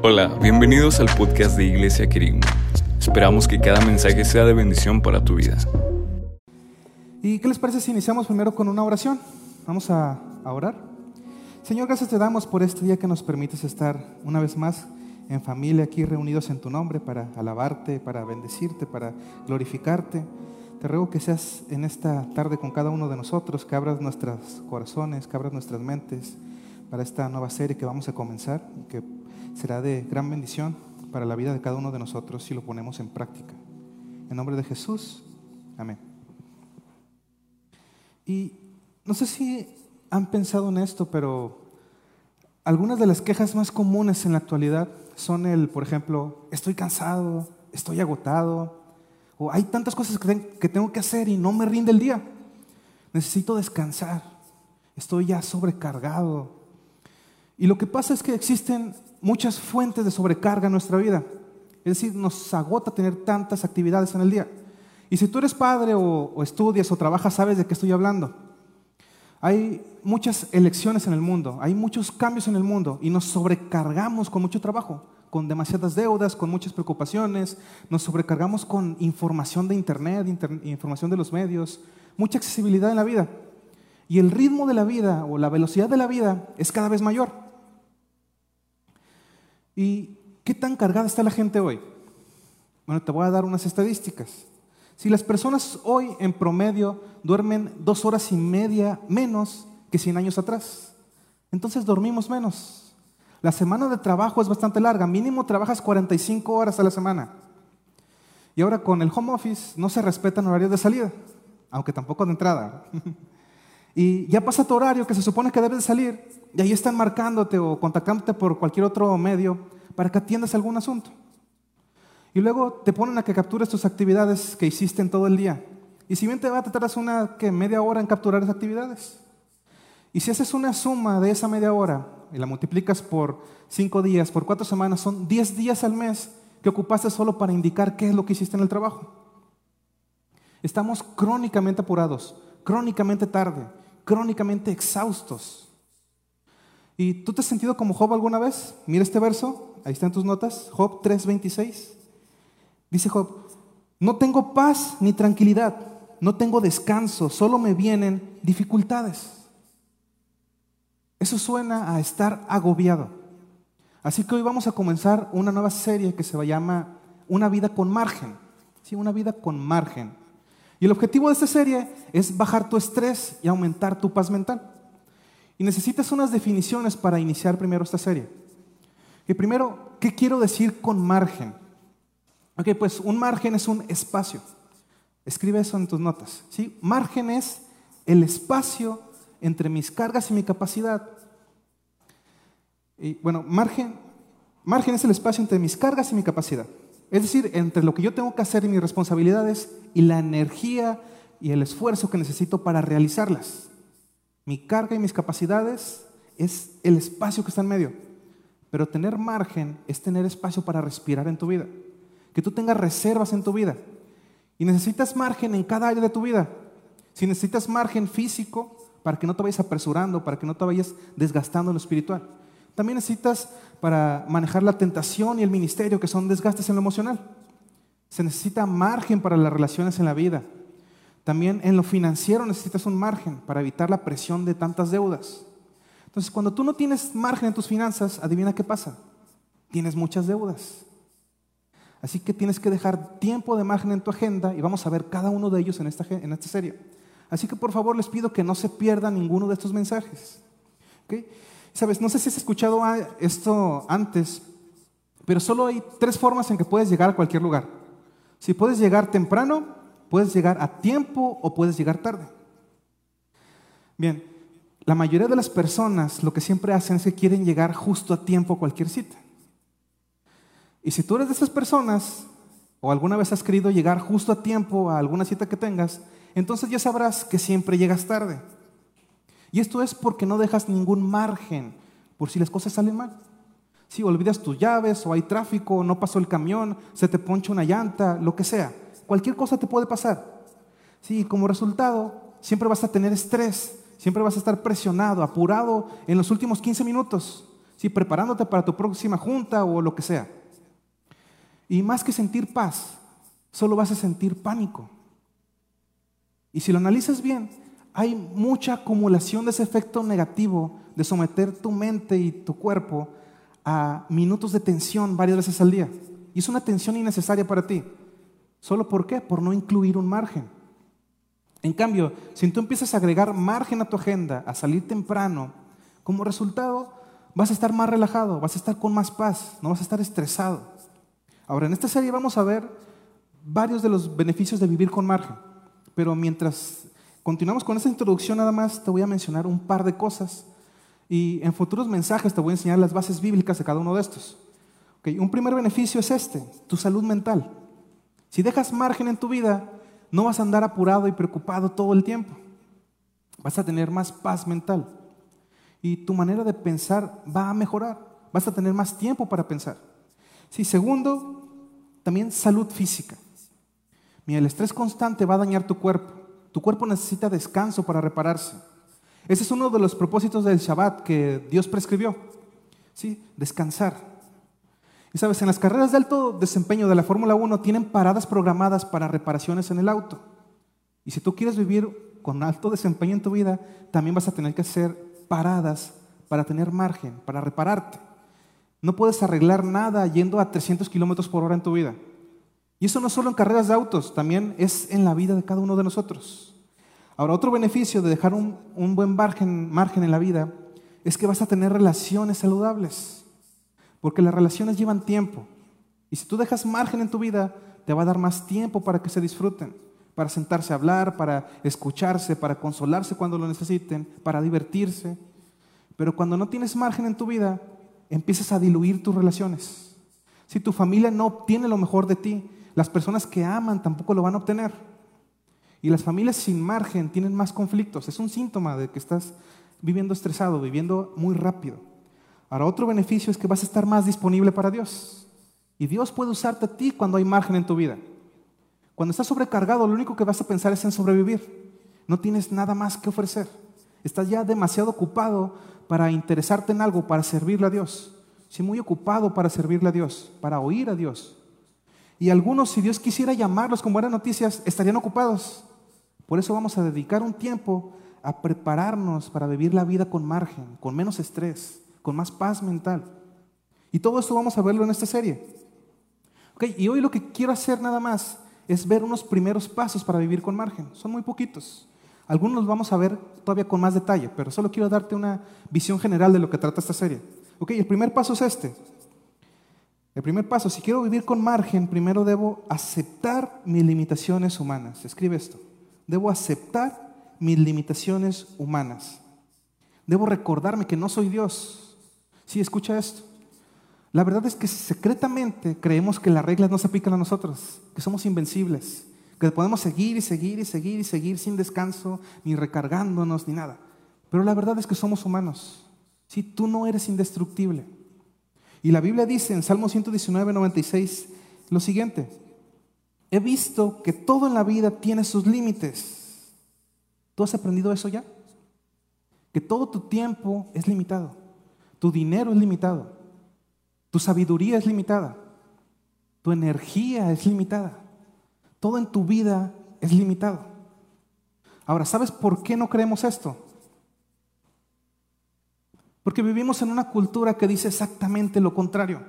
Hola, bienvenidos al podcast de Iglesia Querigma. Esperamos que cada mensaje sea de bendición para tu vida. ¿Y qué les parece si iniciamos primero con una oración? Vamos a, orar. Señor, gracias te damos por este día que nos permites estar una vez más en familia aquí reunidos en tu nombre para alabarte, para bendecirte, para glorificarte. Te ruego que seas en esta tarde con cada uno de nosotros, que abras nuestros corazones, que abras nuestras mentes para esta nueva serie que vamos a comenzar, que será de gran bendición para la vida de cada uno de nosotros si lo ponemos en práctica. En nombre de Jesús, amén. Y no sé si han pensado en esto, pero algunas de las quejas más comunes en la actualidad son el, por ejemplo, estoy cansado, estoy agotado, o hay tantas cosas que tengo que hacer y no me rinde el día. Necesito descansar, estoy ya sobrecargado. Y lo que pasa es que existen muchas fuentes de sobrecarga en nuestra vida. Es decir, nos agota tener tantas actividades en el día. Y si tú eres padre o, estudias o trabajas, sabes de qué estoy hablando. Hay muchas elecciones en el mundo, hay muchos cambios en el mundo y nos sobrecargamos con mucho trabajo, con demasiadas deudas, con muchas preocupaciones, nos sobrecargamos con información de Internet, información de los medios, mucha accesibilidad en la vida. Y el ritmo de la vida o la velocidad de la vida es cada vez mayor. ¿Y qué tan cargada está la gente hoy? Bueno, te voy a dar unas estadísticas. Si las personas hoy en promedio duermen dos horas y media menos que 100 años atrás, entonces dormimos menos. La semana de trabajo es bastante larga, mínimo trabajas 45 horas a la semana. Y ahora con el home office no se respetan horarios de salida, aunque tampoco de entrada. y ya pasa tu horario que se supone que debes de salir, y ahí están marcándote o contactándote por cualquier otro medio para que atiendas algún asunto. Y luego te ponen a que captures tus actividades que hiciste en todo el día. Y si bien te va a tratar una que media hora en capturar esas actividades. Y si haces una suma de esa media hora y la multiplicas por cinco días, por cuatro semanas, son diez días al mes que ocupaste solo para indicar qué es lo que hiciste en el trabajo. Estamos crónicamente apurados, crónicamente tarde, crónicamente exhaustos. ¿Y tú te has sentido como Job alguna vez? Mira este verso, ahí está en tus notas, Job 3:26. Dice Job, no tengo paz ni tranquilidad, no tengo descanso, solo me vienen dificultades. Eso suena a estar agobiado. Así que hoy vamos a comenzar una nueva serie que se llama Una vida con margen. Sí, una vida con margen. Y el objetivo de esta serie es bajar tu estrés y aumentar tu paz mental. Y necesitas unas definiciones para iniciar primero esta serie. Y primero, ¿qué quiero decir con margen? Ok, pues un margen es un espacio. Escribe eso en tus notas. ¿sí? Margen es el espacio entre mis cargas y mi capacidad. Y bueno, margen, margen es el espacio entre mis cargas y mi capacidad. Es decir, entre lo que yo tengo que hacer y mis responsabilidades y la energía y el esfuerzo que necesito para realizarlas. Mi carga y mis capacidades es el espacio que está en medio. Pero tener margen es tener espacio para respirar en tu vida que tú tengas reservas en tu vida. Y necesitas margen en cada área de tu vida. Si necesitas margen físico para que no te vayas apresurando, para que no te vayas desgastando en lo espiritual. También necesitas para manejar la tentación y el ministerio, que son desgastes en lo emocional. Se necesita margen para las relaciones en la vida. También en lo financiero necesitas un margen para evitar la presión de tantas deudas. Entonces, cuando tú no tienes margen en tus finanzas, adivina qué pasa. Tienes muchas deudas. Así que tienes que dejar tiempo de margen en tu agenda y vamos a ver cada uno de ellos en esta, en esta serie. Así que por favor les pido que no se pierdan ninguno de estos mensajes. Sabes, no sé si has escuchado esto antes, pero solo hay tres formas en que puedes llegar a cualquier lugar. Si puedes llegar temprano, puedes llegar a tiempo o puedes llegar tarde. Bien, la mayoría de las personas lo que siempre hacen es que quieren llegar justo a tiempo a cualquier cita. Y si tú eres de esas personas, o alguna vez has querido llegar justo a tiempo a alguna cita que tengas, entonces ya sabrás que siempre llegas tarde. Y esto es porque no dejas ningún margen por si las cosas salen mal. Si olvidas tus llaves, o hay tráfico, no pasó el camión, se te poncha una llanta, lo que sea. Cualquier cosa te puede pasar. Sí, como resultado, siempre vas a tener estrés, siempre vas a estar presionado, apurado en los últimos 15 minutos. ¿sí? preparándote para tu próxima junta o lo que sea. Y más que sentir paz, solo vas a sentir pánico. Y si lo analizas bien, hay mucha acumulación de ese efecto negativo de someter tu mente y tu cuerpo a minutos de tensión varias veces al día. Y es una tensión innecesaria para ti. ¿Solo por qué? Por no incluir un margen. En cambio, si tú empiezas a agregar margen a tu agenda, a salir temprano, como resultado vas a estar más relajado, vas a estar con más paz, no vas a estar estresado. Ahora, en esta serie vamos a ver varios de los beneficios de vivir con margen, pero mientras continuamos con esta introducción nada más, te voy a mencionar un par de cosas y en futuros mensajes te voy a enseñar las bases bíblicas de cada uno de estos. un primer beneficio es este, tu salud mental. Si dejas margen en tu vida, no vas a andar apurado y preocupado todo el tiempo. Vas a tener más paz mental. Y tu manera de pensar va a mejorar. Vas a tener más tiempo para pensar. Sí, segundo, también salud física. Mira, el estrés constante va a dañar tu cuerpo. Tu cuerpo necesita descanso para repararse. Ese es uno de los propósitos del Shabbat que Dios prescribió. ¿Sí? Descansar. Y sabes, en las carreras de alto desempeño de la Fórmula 1 tienen paradas programadas para reparaciones en el auto. Y si tú quieres vivir con alto desempeño en tu vida, también vas a tener que hacer paradas para tener margen, para repararte. No puedes arreglar nada yendo a 300 kilómetros por hora en tu vida. Y eso no solo en carreras de autos, también es en la vida de cada uno de nosotros. Ahora, otro beneficio de dejar un, buen margen, margen en la vida es que vas a tener relaciones saludables, porque las relaciones llevan tiempo. Y si tú dejas margen en tu vida, te va a dar más tiempo para que se disfruten, para sentarse a hablar, para escucharse, para consolarse cuando lo necesiten, para divertirse. Pero cuando no tienes margen en tu vida, empiezas a diluir tus relaciones. Si tu familia no obtiene lo mejor de ti, las personas que aman tampoco lo van a obtener. Y las familias sin margen tienen más conflictos. Es un síntoma de que estás viviendo estresado, viviendo muy rápido. Ahora, otro beneficio es que vas a estar más disponible para Dios. Y Dios puede usarte a ti cuando hay margen en tu vida. Cuando estás sobrecargado, lo único que vas a pensar es en sobrevivir. No tienes nada más que ofrecer. Estás ya demasiado ocupado para interesarte en algo, para servirle a Dios. Sí, muy ocupado para servirle a Dios, para oír a Dios. Y algunos, si Dios quisiera llamarlos con buenas noticias, estarían ocupados. Por eso vamos a dedicar un tiempo a prepararnos para vivir la vida con margen, con menos estrés, con más paz mental. Y todo esto vamos a verlo en esta serie. Okay, y hoy lo que quiero hacer nada más es ver unos primeros pasos para vivir con margen. Son muy poquitos. Algunos los vamos a ver todavía con más detalle, pero solo quiero darte una visión general de lo que trata esta serie. Ok, el primer paso es este. El primer paso, si quiero vivir con margen, primero debo aceptar mis limitaciones humanas. Escribe esto. Debo aceptar mis limitaciones humanas. Debo recordarme que no soy Dios. Sí, escucha esto. La verdad es que secretamente creemos que las reglas no se aplican a nosotros, que somos invencibles, que podemos seguir y seguir y seguir y seguir sin descanso, ni recargándonos, ni nada. Pero la verdad es que somos humanos. Si tú no eres indestructible. Y la Biblia dice en Salmo 119, 96 lo siguiente, He visto que todo en la vida tiene sus límites. ¿Tú has aprendido eso ya? Que todo tu tiempo es limitado, tu dinero es limitado, tu sabiduría es limitada, tu energía es limitada, todo en tu vida es limitado. Ahora, ¿sabes por qué no creemos esto? Porque vivimos en una cultura que dice exactamente lo contrario.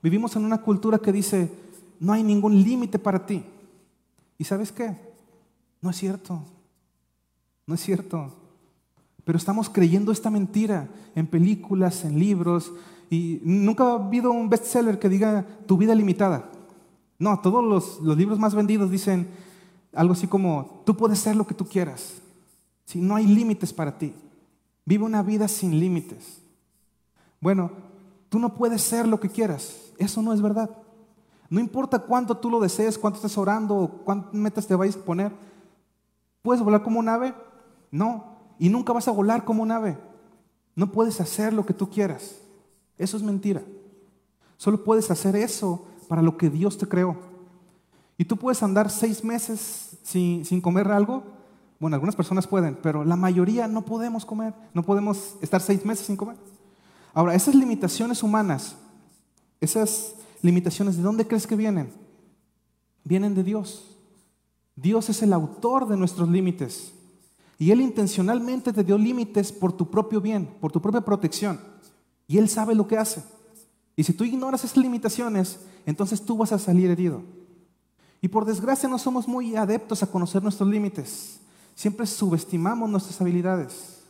Vivimos en una cultura que dice, no hay ningún límite para ti. ¿Y sabes qué? No es cierto. No es cierto. Pero estamos creyendo esta mentira en películas, en libros, y nunca ha habido un bestseller que diga tu vida limitada. No, todos los, libros más vendidos dicen algo así como, tú puedes ser lo que tú quieras. Si no hay límites para ti. Vive una vida sin límites. Bueno, tú no puedes ser lo que quieras. Eso no es verdad. No importa cuánto tú lo desees, cuánto estés orando cuántas metas te vayas a poner. ¿Puedes volar como un ave? No. Y nunca vas a volar como un ave. No puedes hacer lo que tú quieras. Eso es mentira. Solo puedes hacer eso para lo que Dios te creó. Y tú puedes andar seis meses sin, sin comer algo. Bueno, algunas personas pueden, pero la mayoría no podemos comer. No podemos estar seis meses sin comer. Ahora, esas limitaciones humanas, esas limitaciones, ¿de dónde crees que vienen? Vienen de Dios. Dios es el autor de nuestros límites. Y Él intencionalmente te dio límites por tu propio bien, por tu propia protección. Y Él sabe lo que hace. Y si tú ignoras esas limitaciones, entonces tú vas a salir herido. Y por desgracia no somos muy adeptos a conocer nuestros límites. Siempre subestimamos nuestras habilidades.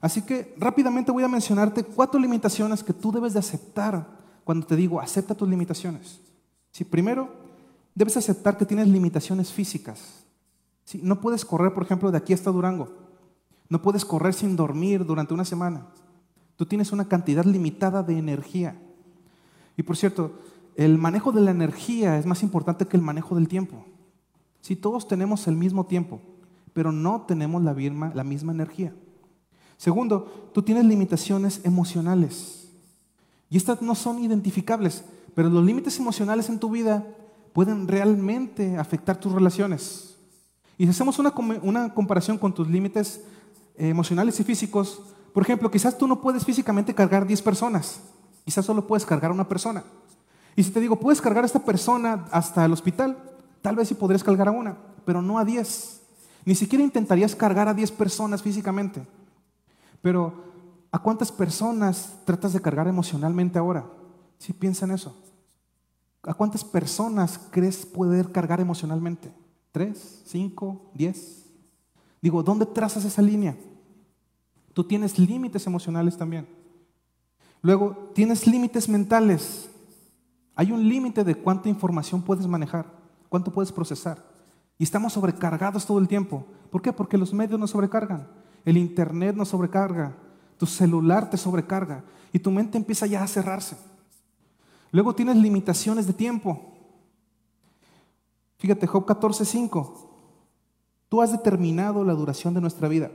Así que rápidamente voy a mencionarte cuatro limitaciones que tú debes de aceptar cuando te digo acepta tus limitaciones. Si primero, debes aceptar que tienes limitaciones físicas. No puedes correr, por ejemplo, de aquí hasta Durango. No puedes correr sin dormir durante una semana. Tú tienes una cantidad limitada de energía. Y por cierto, el manejo de la energía es más importante que el manejo del tiempo. Si todos tenemos el mismo tiempo, pero no tenemos la misma, energía. Segundo, tú tienes limitaciones emocionales. Y estas no son identificables, pero los límites emocionales en tu vida pueden realmente afectar tus relaciones. Y si hacemos una, una comparación con tus límites eh, emocionales y físicos, por ejemplo, quizás tú no puedes físicamente cargar 10 personas, quizás solo puedes cargar una persona. Y si te digo, puedes cargar a esta persona hasta el hospital, tal vez sí podrías cargar a una, pero no a 10. Ni siquiera intentarías cargar a 10 personas físicamente. Pero, ¿a cuántas personas tratas de cargar emocionalmente ahora? Si piensa en eso. ¿A cuántas personas crees poder cargar emocionalmente? ¿Tres? ¿Cinco? ¿Diez? Digo, ¿dónde trazas esa línea? Tú tienes límites emocionales también. Luego, tienes límites mentales. Hay un límite de cuánta información puedes manejar, cuánto puedes procesar. Y estamos sobrecargados todo el tiempo. ¿Por qué? Porque los medios nos sobrecargan. El internet nos sobrecarga. Tu celular te sobrecarga. Y tu mente empieza ya a cerrarse. Luego tienes limitaciones de tiempo. Fíjate, Job 14:5. Tú has determinado la duración de nuestra vida.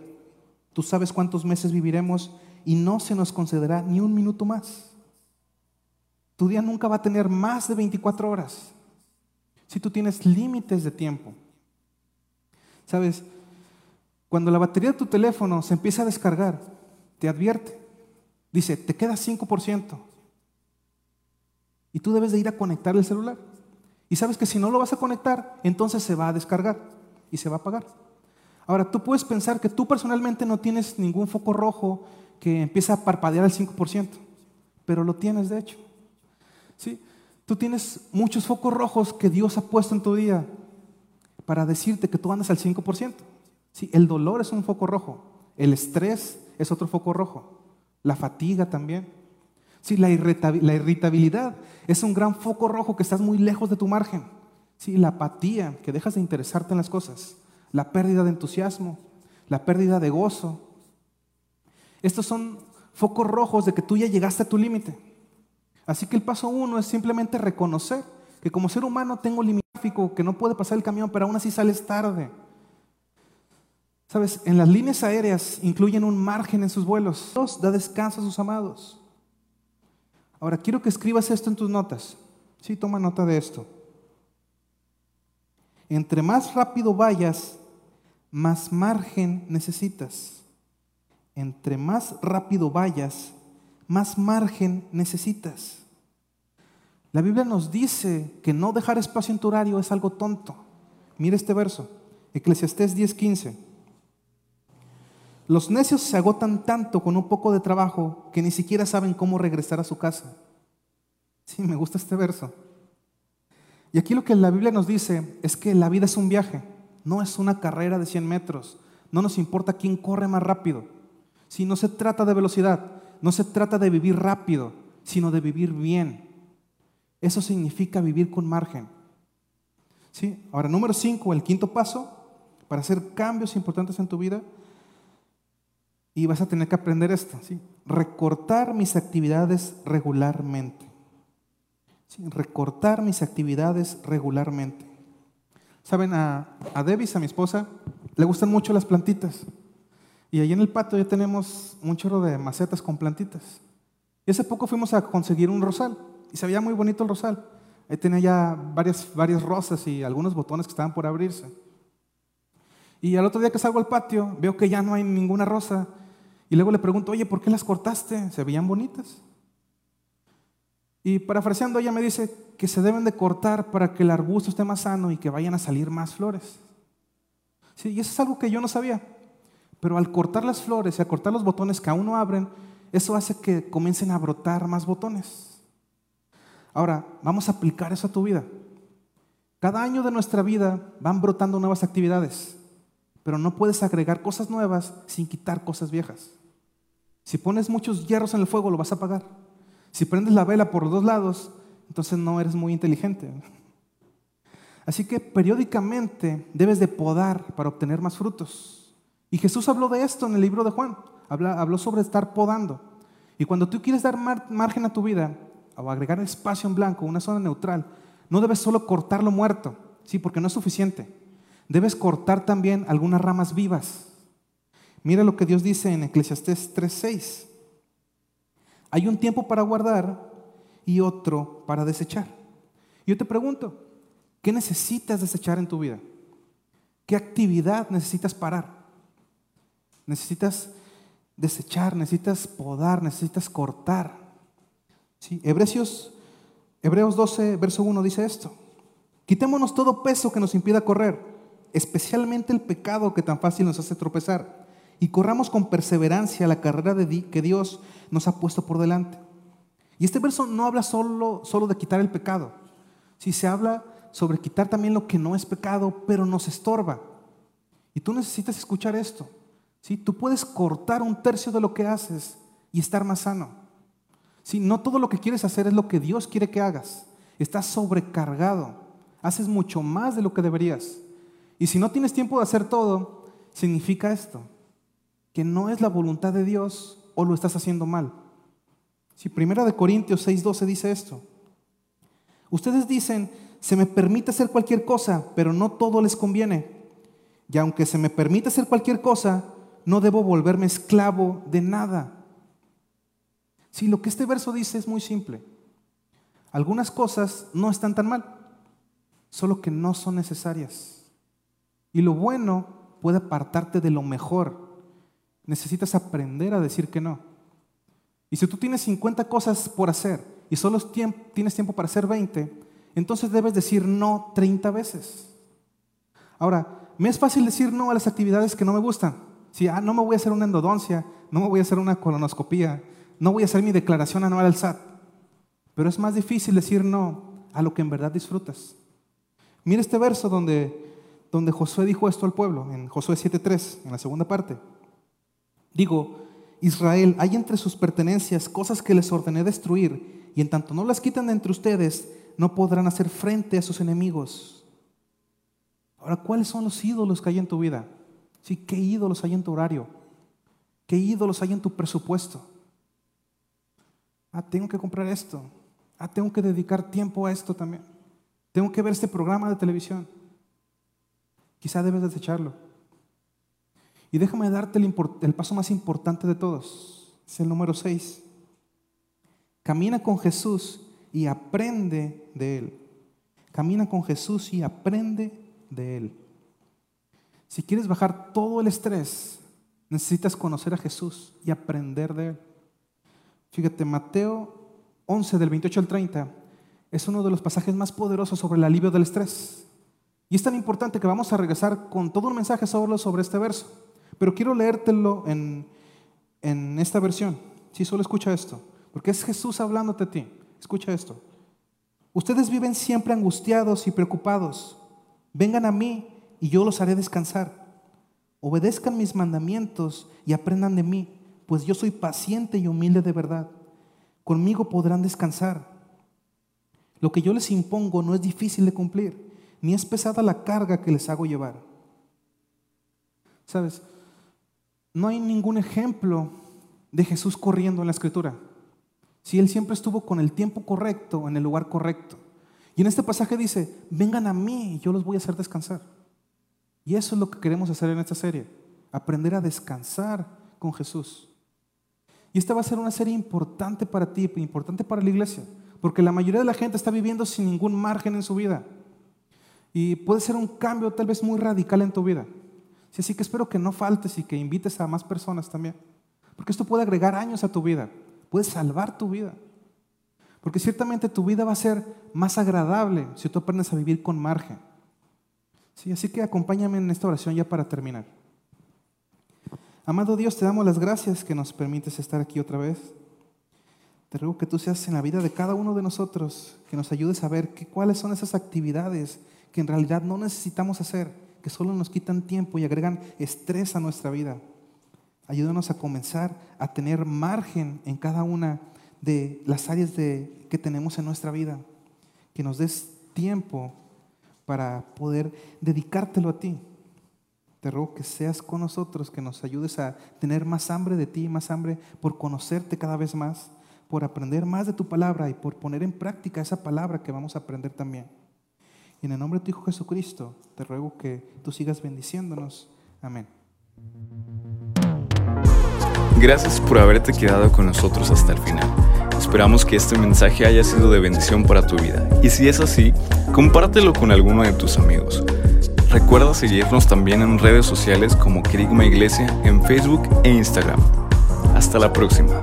Tú sabes cuántos meses viviremos y no se nos concederá ni un minuto más. Tu día nunca va a tener más de 24 horas. Si tú tienes límites de tiempo. Sabes, cuando la batería de tu teléfono se empieza a descargar, te advierte. Dice, te queda 5%. Y tú debes de ir a conectar el celular. Y sabes que si no lo vas a conectar, entonces se va a descargar y se va a apagar. Ahora, tú puedes pensar que tú personalmente no tienes ningún foco rojo que empieza a parpadear al 5%, pero lo tienes de hecho. ¿Sí? Tú tienes muchos focos rojos que Dios ha puesto en tu vida para decirte que tú andas al 5%. ¿Sí? El dolor es un foco rojo, el estrés es otro foco rojo, la fatiga también. Sí, la, irritabilidad es un gran foco rojo que estás muy lejos de tu margen. Sí, la apatía, que dejas de interesarte en las cosas. La pérdida de entusiasmo, la pérdida de gozo. Estos son focos rojos de que tú ya llegaste a tu límite. Así que el paso uno es simplemente reconocer que como ser humano tengo límite que no puede pasar el camión, pero aún así sales tarde. Sabes, en las líneas aéreas incluyen un margen en sus vuelos. Dios da descanso a sus amados. Ahora quiero que escribas esto en tus notas. Sí, toma nota de esto. Entre más rápido vayas, más margen necesitas. Entre más rápido vayas, más margen necesitas. La Biblia nos dice que no dejar espacio en tu horario es algo tonto. Mira este verso, Eclesiastés 10:15. Los necios se agotan tanto con un poco de trabajo que ni siquiera saben cómo regresar a su casa. Sí, me gusta este verso. Y aquí lo que la Biblia nos dice es que la vida es un viaje, no es una carrera de 100 metros. No nos importa quién corre más rápido. Si no se trata de velocidad, no se trata de vivir rápido, sino de vivir bien. Eso significa vivir con margen. ¿Sí? Ahora, número 5, el quinto paso para hacer cambios importantes en tu vida y vas a tener que aprender esto, ¿sí? recortar mis actividades regularmente. ¿Sí? Recortar mis actividades regularmente. Saben, a, a Devis, a mi esposa, le gustan mucho las plantitas. Y ahí en el patio ya tenemos un chorro de macetas con plantitas. Y hace poco fuimos a conseguir un rosal. Y se veía muy bonito el rosal. Ahí tenía ya varias, varias rosas y algunos botones que estaban por abrirse. Y al otro día que salgo al patio, veo que ya no hay ninguna rosa Y luego le pregunto, oye, ¿por qué las cortaste? ¿Se veían bonitas? Y parafraseando, ella me dice que se deben de cortar para que el arbusto esté más sano y que vayan a salir más flores. Sí, y eso es algo que yo no sabía. Pero al cortar las flores y al cortar los botones que aún no abren, eso hace que comiencen a brotar más botones. Ahora, vamos a aplicar eso a tu vida. Cada año de nuestra vida van brotando nuevas actividades, pero no puedes agregar cosas nuevas sin quitar cosas viejas. Si pones muchos hierros en el fuego, lo vas a apagar. Si prendes la vela por los dos lados, entonces no eres muy inteligente. Así que periódicamente debes de podar para obtener más frutos. Y Jesús habló de esto en el libro de Juan. habló sobre estar podando. Y cuando tú quieres dar margen a tu vida o agregar espacio en blanco, una zona neutral, no debes solo cortar lo muerto, sí, porque no es suficiente. Debes cortar también algunas ramas vivas. Mira lo que Dios dice en Eclesiastés 3:6. Hay un tiempo para guardar y otro para desechar. Yo te pregunto, ¿qué necesitas desechar en tu vida? ¿Qué actividad necesitas parar? Necesitas desechar, necesitas podar, necesitas cortar. ¿Sí? Hebreos, Hebreos 12, verso 1 dice esto. Quitémonos todo peso que nos impida correr, especialmente el pecado que tan fácil nos hace tropezar y corramos con perseverancia la carrera de que Dios nos ha puesto por delante. Y este verso no habla solo, solo de quitar el pecado, si se habla sobre quitar también lo que no es pecado, pero nos estorba. Y tú necesitas escuchar esto. ¿sí? Tú puedes cortar un tercio de lo que haces y estar más sano. ¿Sí? No todo lo que quieres hacer es lo que Dios quiere que hagas. Estás sobrecargado. Haces mucho más de lo que deberías. Y si no tienes tiempo de hacer todo, significa esto que no es la voluntad de Dios o lo estás haciendo mal. Si Primera de Corintios 6:12 dice esto. Ustedes dicen, se me permite hacer cualquier cosa, pero no todo les conviene. Y aunque se me permite hacer cualquier cosa, no debo volverme esclavo de nada. Si lo que este verso dice es muy simple. Algunas cosas no están tan mal, solo que no son necesarias. Y lo bueno puede apartarte de lo mejor necesitas aprender a decir que no. Y si tú tienes 50 cosas por hacer y solo tienes tiempo para hacer 20, entonces debes decir no 30 veces. Ahora, me es fácil decir no a las actividades que no me gustan. Si ah, no me voy a hacer una endodoncia, no me voy a hacer una colonoscopía, no voy a hacer mi declaración anual al SAT. Pero es más difícil decir no a lo que en verdad disfrutas. Mira este verso donde, donde Josué dijo esto al pueblo, en Josué 7.3, en la segunda parte. Digo, Israel, hay entre sus pertenencias cosas que les ordené destruir, y en tanto no las quiten de entre ustedes, no podrán hacer frente a sus enemigos. Ahora, ¿cuáles son los ídolos que hay en tu vida? Sí, ¿qué ídolos hay en tu horario? ¿Qué ídolos hay en tu presupuesto? Ah, tengo que comprar esto. Ah, tengo que dedicar tiempo a esto también. Tengo que ver este programa de televisión. Quizá debes desecharlo. Y déjame darte el, paso más importante de todos. Es el número 6. Camina con Jesús y aprende de Él. Camina con Jesús y aprende de Él. Si quieres bajar todo el estrés, necesitas conocer a Jesús y aprender de Él. Fíjate, Mateo 11 del 28 al 30 es uno de los pasajes más poderosos sobre el alivio del estrés. Y es tan importante que vamos a regresar con todo un mensaje solo sobre este verso. Pero quiero leértelo en, esta versión. Si solo escucha esto, porque es Jesús hablándote a ti. Escucha esto. Ustedes viven siempre angustiados y preocupados. Vengan a mí y yo los haré descansar. Obedezcan mis mandamientos y aprendan de mí, pues yo soy paciente y humilde de verdad. Conmigo podrán descansar. Lo que yo les impongo no es difícil de cumplir, ni es pesada la carga que les hago llevar. ¿Sabes? no hay ningún ejemplo de Jesús corriendo en la escritura. Si Él siempre estuvo con el tiempo correcto, en el lugar correcto. Y en este pasaje dice, vengan a mí y yo los voy a hacer descansar. Y eso es lo que queremos hacer en esta serie, aprender a descansar con Jesús. Y esta va a ser una serie importante para ti, importante para la iglesia, porque la mayoría de la gente está viviendo sin ningún margen en su vida. Y puede ser un cambio tal vez muy radical en tu vida. Sí, así que espero que no faltes y que invites a más personas también. Porque esto puede agregar años a tu vida, puede salvar tu vida. Porque ciertamente tu vida va a ser más agradable si tú aprendes a vivir con margen. Sí, así que acompáñame en esta oración ya para terminar. Amado Dios, te damos las gracias que nos permites estar aquí otra vez. Te ruego que tú seas en la vida de cada uno de nosotros, que nos ayudes a ver cuáles son esas actividades que en realidad no necesitamos hacer, que solo nos quitan tiempo y agregan estrés a nuestra vida. Ayúdanos a comenzar a tener margen en cada una de las áreas de, que tenemos en nuestra vida. Que nos des tiempo para poder dedicártelo a ti. Te ruego que seas con nosotros, que nos ayudes a tener más hambre de ti, más hambre por conocerte cada vez más, por aprender más de tu palabra y por poner en práctica esa palabra que vamos a aprender también. En el nombre de tu Hijo Jesucristo, te ruego que tú sigas bendiciéndonos. Amén. Gracias por haberte quedado con nosotros hasta el final. Esperamos que este mensaje haya sido de bendición para tu vida. Y si es así, compártelo con alguno de tus amigos. Recuerda seguirnos también en redes sociales como Kerigma Iglesia en Facebook e Instagram. Hasta la próxima.